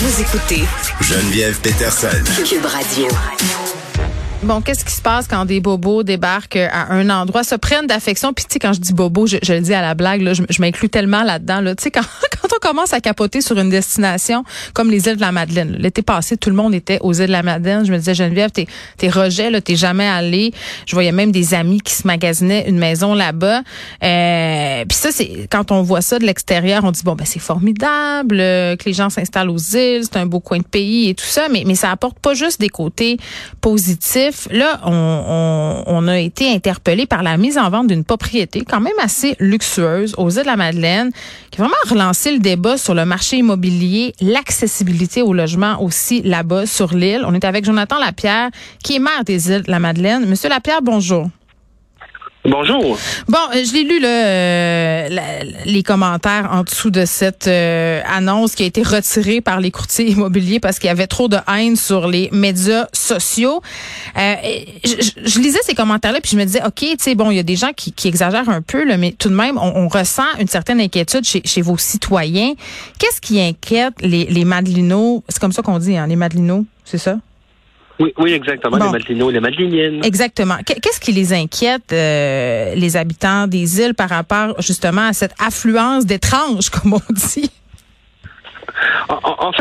Vous écoutez Geneviève Peterson. Cube Radio. Bon, qu'est-ce qui se passe quand des bobos débarquent à un endroit, se prennent d'affection? Puis tu sais, quand je dis bobo, je, je le dis à la blague, là, je, je m'inclus tellement là-dedans. Là. Tu sais, quand, quand on commence à capoter sur une destination comme les îles de la Madeleine. L'été passé, tout le monde était aux îles de la Madeleine. Je me disais, Geneviève, t'es, t'es rejet, là, t'es jamais allé. Je voyais même des amis qui se magasinaient une maison là-bas. Euh, puis ça, c'est quand on voit ça de l'extérieur, on dit, bon, ben c'est formidable euh, que les gens s'installent aux îles, c'est un beau coin de pays et tout ça, mais, mais ça apporte pas juste des côtés positifs Là, on, on, a été interpellé par la mise en vente d'une propriété quand même assez luxueuse aux îles de la Madeleine, qui a vraiment relancé le débat sur le marché immobilier, l'accessibilité au logement aussi là-bas sur l'île. On est avec Jonathan Lapierre, qui est maire des îles la Madeleine. Monsieur Lapierre, bonjour. Bonjour. Bon, euh, je l'ai lu euh, les commentaires en dessous de cette euh, annonce qui a été retirée par les courtiers immobiliers parce qu'il y avait trop de haine sur les médias sociaux. Je, lisais ces commentaires-là puis je me disais, ok, tu sais, bon, il y a des gens qui, exagèrent un peu, là, mais tout de même, on, ressent une certaine inquiétude chez, chez vos citoyens. Qu'est-ce qui inquiète les, les Madelinos C'est comme ça qu'on dit, hein, les Madelinos, c'est ça? Oui, oui, exactement, les Madelinos, les Madeliniennes. Exactement. Qu'est-ce qui les inquiète, euh, les habitants des îles, par rapport justement à cette affluence d'étranges, comme on dit? En,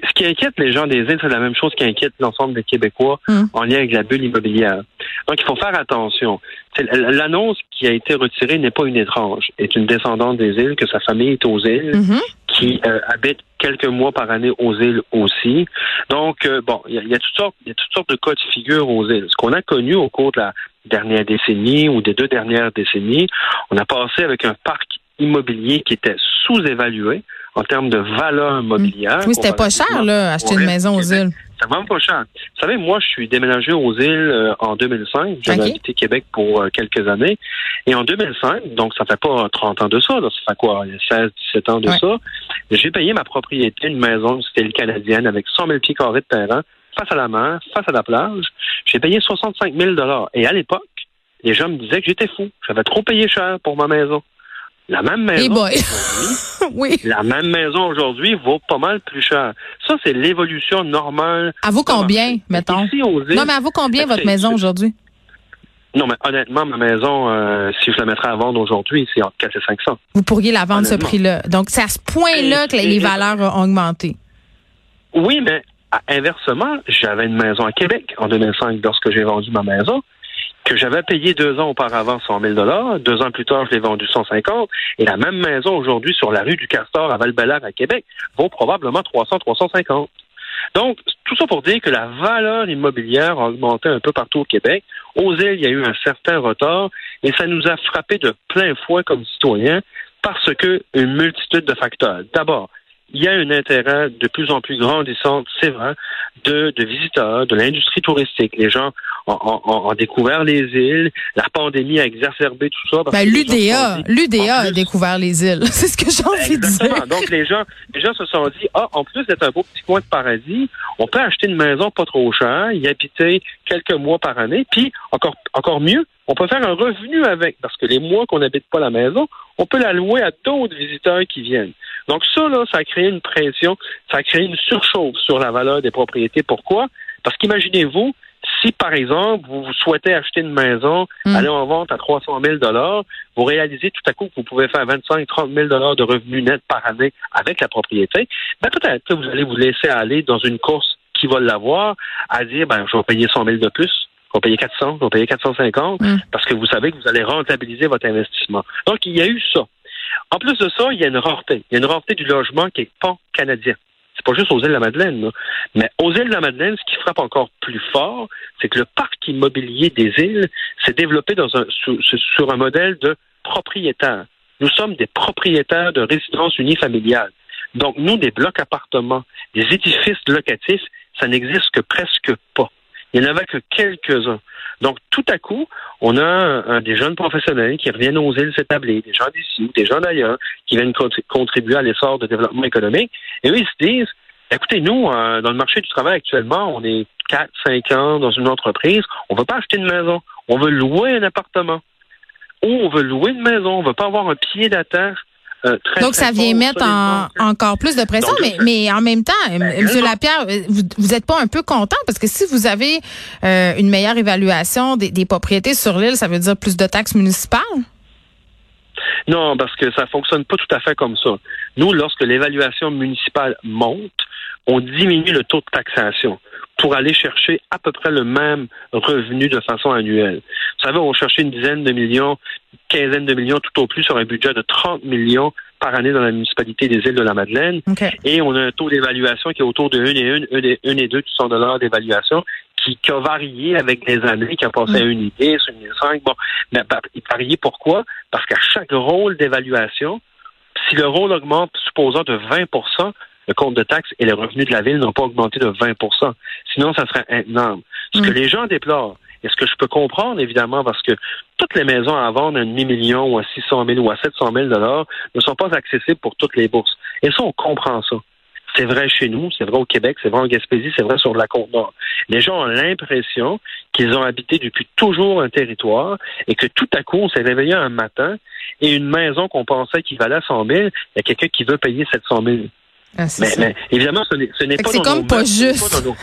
qui, ce qui, inquiète les gens des îles, c'est la même chose qui inquiète l'ensemble des Québécois hum. en lien avec la bulle immobilière. Donc, il faut faire attention. L'annonce qui a été retirée n'est pas une étrange, est une descendante des îles, que sa famille est aux îles, mm-hmm. qui euh, habite quelques mois par année aux îles aussi. Donc, euh, bon, il y, a, toutes sortes, il y a toutes sortes de cas de figure aux îles. Ce qu'on a connu au cours de la dernière décennie ou des deux dernières décennies, on a passé avec un parc immobilier qui était sous-évalué en termes de valeur immobilière. Oui, c'était pas cher, là, acheter une maison aux îles. C'est vraiment pas cher. Vous savez, moi, je suis déménagé aux îles euh, en 2005. J'avais habité Québec pour euh, quelques années. Et en 2005, donc ça fait pas 30 ans de ça, là, ça fait quoi, 16, 17 ans de ça, j'ai payé ma propriété, une maison de style canadienne avec 100 000 pieds carrés de terrain, face à la mer, face à la plage. J'ai payé 65 000 Et à l'époque, les gens me disaient que j'étais fou. J'avais trop payé cher pour ma maison. La même maison, oui. la même maison aujourd'hui vaut pas mal plus cher. Ça, c'est l'évolution normale. À vous combien, mettons? non, mais à vous combien votre maison aujourd'hui? Non, mais honnêtement, ma maison, euh, si je la mettrais à vendre aujourd'hui, c'est entre 4 et 500. Vous pourriez la vendre ce prix-là. Donc, c'est à ce point-là que les valeurs ont augmenté. Oui, mais inversement, j'avais une maison à Québec en 2005 lorsque j'ai vendu ma maison que j'avais payé deux ans auparavant 100 000 dollars. Deux ans plus tard, je l'ai vendu 150. Et la même maison aujourd'hui sur la rue du Castor à val à Québec vaut probablement 300, 350. Donc, tout ça pour dire que la valeur immobilière a augmenté un peu partout au Québec. Aux îles, il y a eu un certain retard, et ça nous a frappé de plein fouet comme citoyens parce que une multitude de facteurs. D'abord, il y a un intérêt de plus en plus grandissant, c'est vrai, de, de visiteurs, de l'industrie touristique. Les gens ont, découvert les îles. La pandémie a exacerbé tout ça. Ben, L'UDA, l'UDA a découvert les îles. C'est ce que j'ai envie de dire. Donc, les gens, les gens se sont dit, ah, en plus d'être un beau petit coin de paradis, on peut acheter une maison pas trop chère, y habiter quelques mois par année, puis encore, encore mieux, on peut faire un revenu avec, parce que les mois qu'on n'habite pas la maison, on peut la louer à d'autres visiteurs qui viennent. Donc ça, là, ça a créé une pression, ça a créé une surchauffe sur la valeur des propriétés. Pourquoi? Parce qu'imaginez-vous, si, par exemple, vous souhaitez acheter une maison, hmm. aller en vente à 300 000 vous réalisez tout à coup que vous pouvez faire 25 30 000 de revenus nets par année avec la propriété, ben peut-être que vous allez vous laisser aller dans une course qui va l'avoir à dire, ben, je vais payer 100 000 de plus, je vais payer 400, je vais payer 450, hmm. parce que vous savez que vous allez rentabiliser votre investissement. Donc, il y a eu ça. En plus de ça, il y a une rareté. Il y a une rareté du logement qui est pas canadien. C'est pas juste aux îles de la Madeleine, mais aux îles de la Madeleine, ce qui frappe encore plus fort, c'est que le parc immobilier des îles s'est développé sur, un modèle de propriétaire. Nous sommes des propriétaires de résidences unifamiliales. Donc, nous, des blocs appartements, des édifices locatifs, ça n'existe que presque pas. Il n'y en avait que quelques-uns. Donc, tout à coup, on a des jeunes professionnels qui reviennent aux îles s'établir, des gens d'ici des gens d'ailleurs, qui viennent contribuer à l'essor de développement économique. Et eux, ils se disent, écoutez, nous, euh, dans le marché du travail actuellement, on est 4, 5 ans dans une entreprise, on ne veut pas acheter une maison, on veut louer un appartement. Ou on veut louer une maison, on ne veut pas avoir un pied d'attache euh, très Donc ça vient mettre en, encore plus de pression, mais, mais en même temps, ben, M. Lapierre, vous n'êtes pas un peu content parce que si vous avez euh, une meilleure évaluation des, des propriétés sur l'île, ça veut dire plus de taxes municipales? Non, parce que ça fonctionne pas tout à fait comme ça. Nous, lorsque l'évaluation municipale monte, on diminue le taux de taxation pour aller chercher à peu près le même revenu de façon annuelle. Vous savez, on cherchait une dizaine de millions, quinzaine de millions tout au plus sur un budget de 30 millions par année dans la municipalité des îles de la Madeleine. Et on a un taux d'évaluation qui est autour de 1 et 1, 1 et 2 100 dollars d'évaluation qui, a varié avec les années, qui a passé à 1 et 10, 1 et 5. Bon, mais il varié pourquoi? Parce qu'à chaque rôle d'évaluation, si le rôle augmente, supposons de 20 le compte de taxes et les revenus de la ville n'ont pas augmenté de 20% Sinon, ça serait énorme. Ce que mm. les gens déplorent, et ce que je peux comprendre, évidemment, parce que toutes les maisons à vendre à demi-million ou à 600 000 ou à 700 000 dollars ne sont pas accessibles pour toutes les bourses. Et ça, on comprend ça. C'est vrai chez nous, c'est vrai au Québec, c'est vrai en Gaspésie, c'est vrai sur la Côte-Nord. Les gens ont l'impression qu'ils ont habité depuis toujours un territoire et que tout à coup, on s'est réveillé un matin et une maison qu'on pensait qui valait 100 000, il y a quelqu'un qui veut payer 700 000. Ah, mais, évidemment, ce n'est pas. C'est comme pas juste.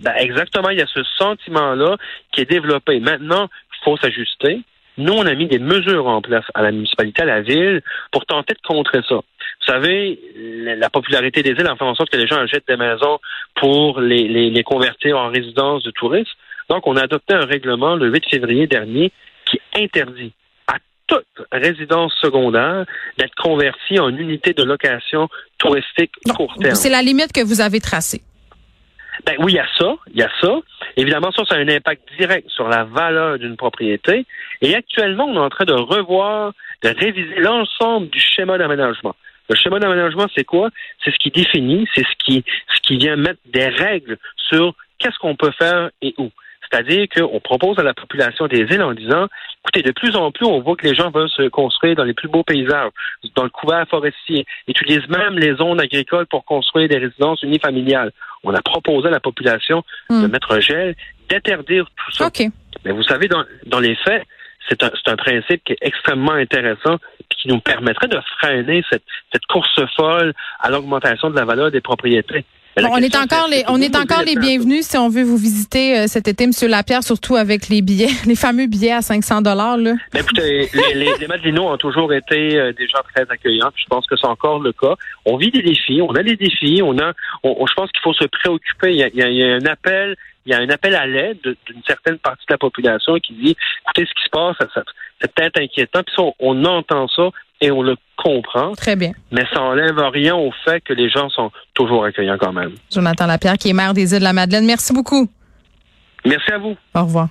Ben, exactement, il y a ce sentiment-là qui est développé. Maintenant, il faut s'ajuster. Nous, on a mis des mesures en place à la municipalité, à la ville, pour tenter de contrer ça. Vous savez, la popularité des îles a fait en sorte que les gens achètent des maisons pour les, les, les convertir en résidence de touristes. Donc, on a adopté un règlement le 8 février dernier qui interdit résidence secondaire d'être convertie en unité de location touristique court terme. C'est la limite que vous avez tracée. Ben oui, il y a ça, il y a ça. Évidemment, ça, ça a un impact direct sur la valeur d'une propriété. Et actuellement, on est en train de revoir, de réviser l'ensemble du schéma d'aménagement. Le schéma d'aménagement, c'est quoi? C'est ce qui définit, c'est ce qui, ce qui vient mettre des règles sur qu'est-ce qu'on peut faire et où. C'est-à-dire qu'on propose à la population des îles en disant, écoutez, de plus en plus, on voit que les gens veulent se construire dans les plus beaux paysages, dans le couvert forestier, utilisent même les zones agricoles pour construire des résidences unifamiliales. On a proposé à la population de hmm. mettre un gel, d'interdire tout ça. Mais vous savez, dans, dans les faits, c'est un, un, principe qui est extrêmement intéressant et qui nous permettrait de freiner cette, cette course folle à l'augmentation de la valeur des propriétés on est encore les, on est encore les bienvenus si on veut vous visiter euh, cet été, Monsieur Lapierre, surtout avec les billets, les fameux billets à 500 dollars là. Ben, écoutez, les, les, les ont toujours été euh, des gens très accueillants. Je pense que c'est encore le cas. On vit des défis, on a des défis, on a, je pense qu'il faut se préoccuper. Il y a, un appel, il y a un appel à l'aide d'une certaine partie de la population qui dit, écoutez, ce qui se passe, c'est peut-être inquiétant. Puis on entend ça, et on le comprend. Très bien. Mais ça n'enlève rien au fait que les gens sont toujours accueillants quand même. Jonathan Lapierre, qui est maire des îles de la Madeleine. Merci beaucoup. Merci à vous. Au revoir.